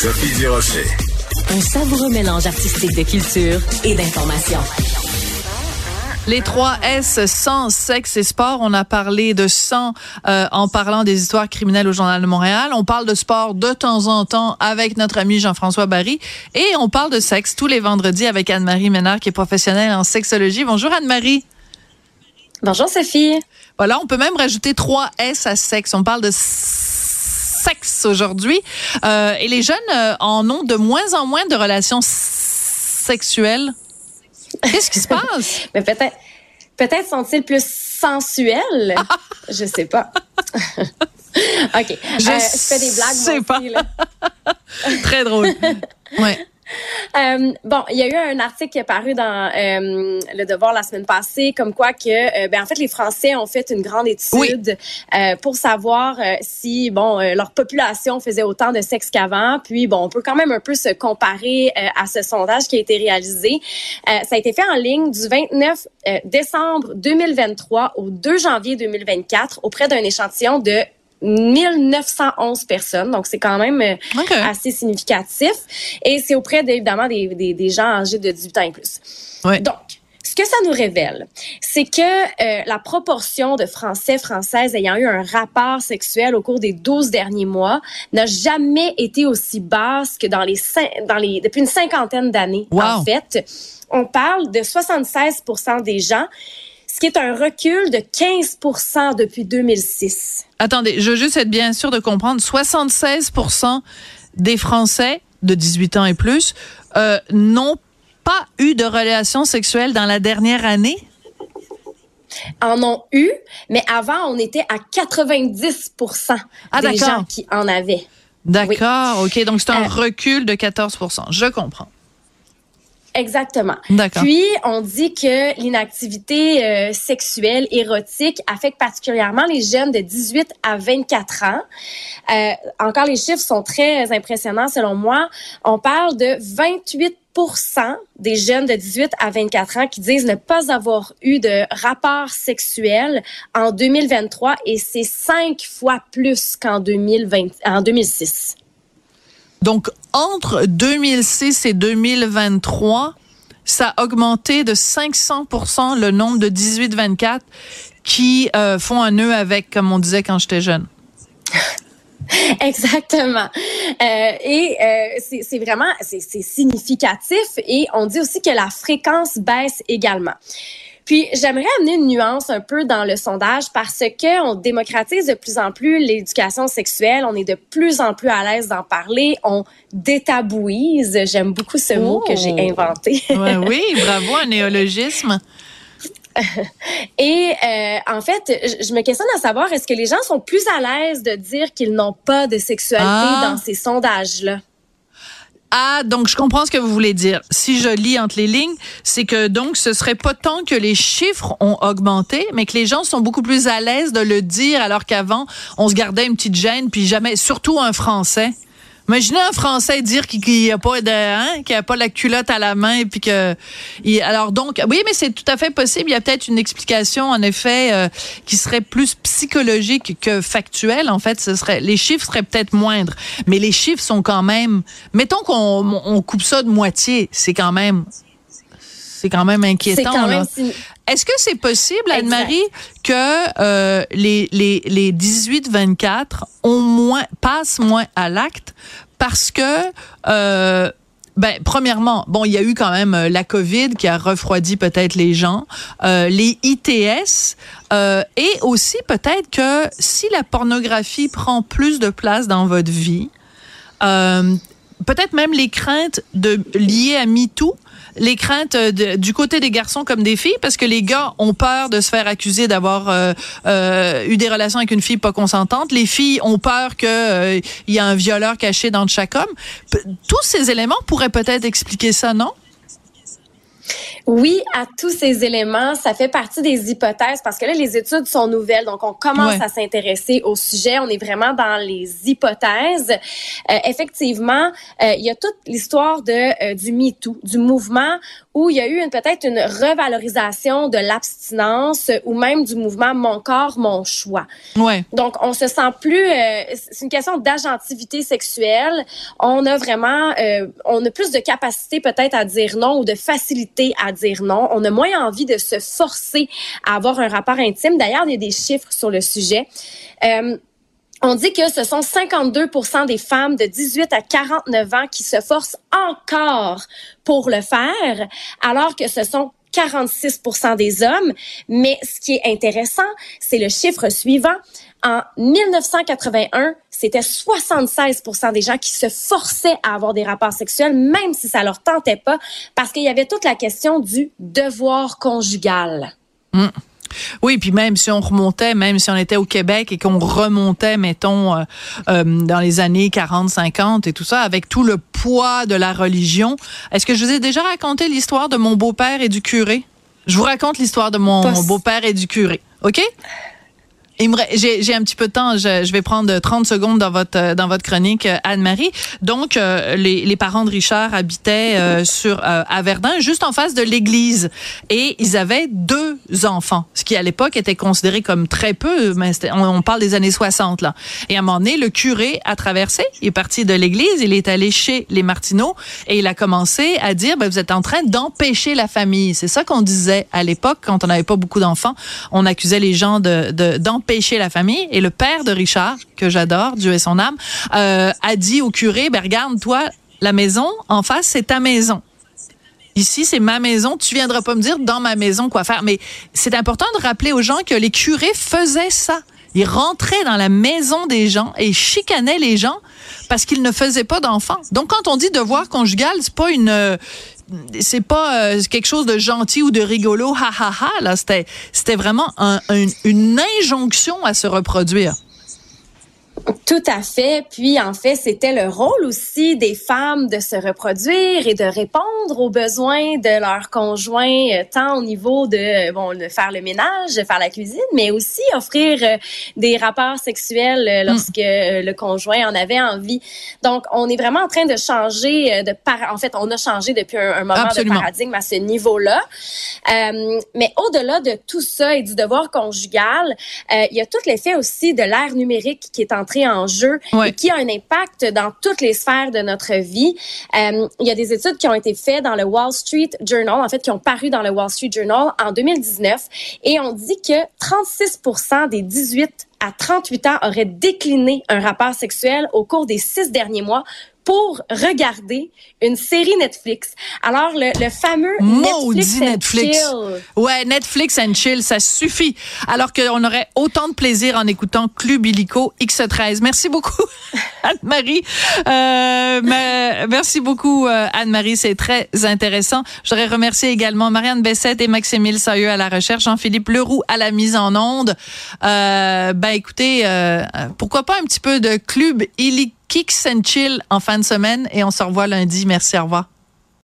Sophie Durocher. Un savoureux mélange artistique de culture et d'information. Les trois S, sans sexe et sport. On a parlé de sang euh, en parlant des histoires criminelles au Journal de Montréal. On parle de sport de temps en temps avec notre ami Jean-François Barry. Et on parle de sexe tous les vendredis avec Anne-Marie Ménard, qui est professionnelle en sexologie. Bonjour Anne-Marie. Bonjour Sophie. Voilà, on peut même rajouter trois S à sexe. On parle de sexe aujourd'hui. Euh, et les jeunes euh, en ont de moins en moins de relations sexuelles. Qu'est-ce qui se passe? Mais peut-être, peut-être sont-ils plus sensuels? je sais pas. OK. Je, euh, je fais des blagues. sais pas. Là. Très drôle. Ouais. Euh, bon, il y a eu un article qui est paru dans euh, Le Devoir la semaine passée, comme quoi que, euh, ben en fait, les Français ont fait une grande étude euh, pour savoir si, bon, leur population faisait autant de sexe qu'avant. Puis, bon, on peut quand même un peu se comparer à ce sondage qui a été réalisé. ça a été fait en ligne du 29 décembre 2023 au 2 janvier 2024 auprès d'un échantillon de 1911 personnes, donc c'est quand même euh, Okay. assez significatif. Et c'est auprès évidemment des, des, des gens âgés de 18 ans et plus. Ouais. Donc, ce que ça nous révèle, c'est que euh, la proportion de Français, Françaises ayant eu un rapport sexuel au cours des 12 derniers mois n'a jamais été aussi basse que dans les, dans les depuis une cinquantaine d'années. Wow. En fait, on parle de 76% des gens, ce qui est un recul de 15% depuis 2006. Attendez, je veux juste être bien sûr de comprendre. 76% des Français de 18 ans et plus euh, n'ont pas eu de relation sexuelle dans la dernière année? en ont eu, mais avant, on était à 90 Ah, des d'accord. gens qui en avaient. D'accord, ok. Donc c'est un Euh, recul de 14 Je comprends. Exactement. Puis, on dit que l'inactivité euh, sexuelle érotique affecte particulièrement les jeunes de 18 à 24 ans. Euh, encore, les chiffres sont très impressionnants selon moi. On parle de 28 des jeunes de 18 à 24 ans qui disent ne pas avoir eu de rapport sexuel en 2023 et c'est cinq fois plus qu'en 2020, en 2006. Donc entre 2006 et 2023, ça a augmenté de 500% le nombre de 18-24 qui euh, font un nœud avec, comme on disait quand j'étais jeune. Exactement. Euh, et euh, c'est vraiment c'est significatif et on dit aussi que la fréquence baisse également. Puis j'aimerais amener une nuance un peu dans le sondage parce que on démocratise de plus en plus l'éducation sexuelle, on est de plus en plus à l'aise d'en parler, on détabouise, j'aime beaucoup ce mot que j'ai Oh. inventé. Ouais, oui, bravo, un néologisme. Et euh, en fait, je, je me questionne à savoir est-ce que les gens sont plus à l'aise de dire qu'ils n'ont pas de sexualité Ah. dans ces sondages-là? Ah, donc je comprends ce que vous voulez dire. Si je lis entre les lignes, c'est que donc ce serait pas tant que les chiffres ont augmenté, mais que les gens sont beaucoup plus à l'aise de le dire alors qu'avant, on se gardait une petite gêne puis jamais surtout un français. Imaginez un Français dire qu'il n'y a pas de, hein, qu'il a pas la culotte à la main et puis que, il- alors donc, oui, mais c'est tout à fait possible. Il y a peut-être une explication en effet euh, qui serait plus psychologique que factuelle. En fait, ce serait, les chiffres seraient peut-être moindres, mais les chiffres sont quand même. Mettons qu'on on coupe ça de moitié, c'est quand même, c'est quand même inquiétant. même Est-ce que c'est possible. Anne-Marie, que euh, les, les, les 18-24 ont moins, passent moins à l'acte parce que, euh, ben, premièrement, bon, il y a eu quand même euh, la COVID qui a refroidi peut-être les gens, euh, les ITS, et aussi peut-être que si la pornographie prend plus de place dans votre vie, peut-être même les craintes de liées à MeToo, les craintes euh, du côté des garçons comme des filles, parce que les gars ont peur de se faire accuser d'avoir euh, euh, eu des relations avec une fille pas consentante. Les filles ont peur que euh, y a un violeur caché dans chaque homme. Tous ces éléments pourraient peut-être expliquer ça, non? Oui, à tous ces éléments, ça fait partie des hypothèses parce que là, les études sont nouvelles, donc on commence Ouais. à s'intéresser au sujet. On est vraiment dans les hypothèses. Euh, effectivement, euh, il y a toute l'histoire de euh, du MeToo, du mouvement où il y a eu peut-être une revalorisation de l'abstinence ou même du mouvement mon corps, mon choix. Ouais. Donc, on se sent plus. Euh, c'est une question d'agentivité sexuelle. On a vraiment, euh, on a plus de capacité peut-être à dire non ou de facilité à dire non. On a moins envie de se forcer à avoir un rapport intime. D'ailleurs, il y a des chiffres sur le sujet. Euh, on dit que ce sont 52% des femmes de 18 à 49 ans qui se forcent encore pour le faire, alors que ce sont 46% des hommes. Mais ce qui est intéressant, c'est le chiffre suivant. En 1981, c'était 76% des gens qui se forçaient à avoir des rapports sexuels, même si ça leur tentait pas, parce qu'il y avait toute la question du devoir conjugal. Mmh. Oui, puis même si on remontait, même si on était au Québec et qu'on remontait, mettons, euh, euh, dans les années 40, 50 et tout ça, avec tout le poids de la religion, est-ce que je vous ai déjà raconté l'histoire de mon beau-père et du curé? Je vous raconte l'histoire de mon beau-père et du curé, OK? J'ai un petit peu de temps. Je, je, vais prendre 30 secondes dans votre euh, dans votre chronique, euh, Anne-Marie. Donc, euh, les, les, parents de Richard habitaient euh, sur à Verdun, juste en face de l'église, et ils avaient deux enfants, ce qui à l'époque était considéré comme très peu. Mais on, on, parle des années 60 là. Et à un moment donné, le curé a traversé, il est parti de l'église, il est allé chez les Martineaux et il a commencé à dire ben, vous êtes en train d'empêcher la famille. C'est ça qu'on disait à l'époque quand on n'avait pas beaucoup d'enfants. On accusait les gens de d'empêcher pêcher la famille. Et le père de Richard, que j'adore, Dieu et son âme, euh, a dit au curé, ben regarde, toi, la maison en face, c'est ta maison. Ici, c'est ma maison. Tu viendras pas me dire dans ma maison quoi faire. Mais c'est important de rappeler aux gens que les curés faisaient ça. Ils rentraient dans la maison des gens et chicanaient les gens parce qu'ils ne faisaient pas d'enfants. Donc, quand on dit devoir conjugal, c'est pas une, c'est pas euh, quelque chose de gentil ou de rigolo, ha ha ha. Là, c'était, c'était vraiment une injonction à se reproduire. Tout à fait. Puis en fait, c'était le rôle aussi des femmes de se reproduire et de répondre aux besoins de leurs conjoints, euh, tant au niveau de bon de faire le ménage, de faire la cuisine, mais aussi offrir euh, des rapports sexuels euh, lorsque le conjoint en avait envie. Donc, on est vraiment en train de changer de par. En fait, on a changé depuis un, moment de paradigme à ce niveau-là. Euh, mais au-delà de tout ça et du devoir conjugal, euh, il y a tout l'effet aussi de l'ère numérique qui est entré en jeu et qui a un impact dans toutes les sphères de notre vie. Euh, il y a des études qui ont été faites dans le Wall Street Journal, en fait, qui ont paru dans le Wall Street Journal en 2019, et on dit que 36% des 18 à 38 ans auraient décliné un rapport sexuel au cours des six derniers mois pour regarder une série Netflix. Alors, le, le fameux Netflix, Netflix. Chill. Ouais, Netflix and Chill, ça suffit. Alors qu'on aurait autant de plaisir en écoutant Club Illico X13. Merci beaucoup, Anne-Marie. Euh, merci beaucoup, euh, Anne-Marie. C'est très intéressant. Je voudrais remercier également Marianne Bessette et Maximile Sailleux à la recherche, Jean-Philippe Leroux à la mise en onde. Euh, ben, écoutez, euh, pourquoi pas un petit peu de Club Illico Kicks and Chill en fin de semaine et on se revoit lundi. Merci, au revoir.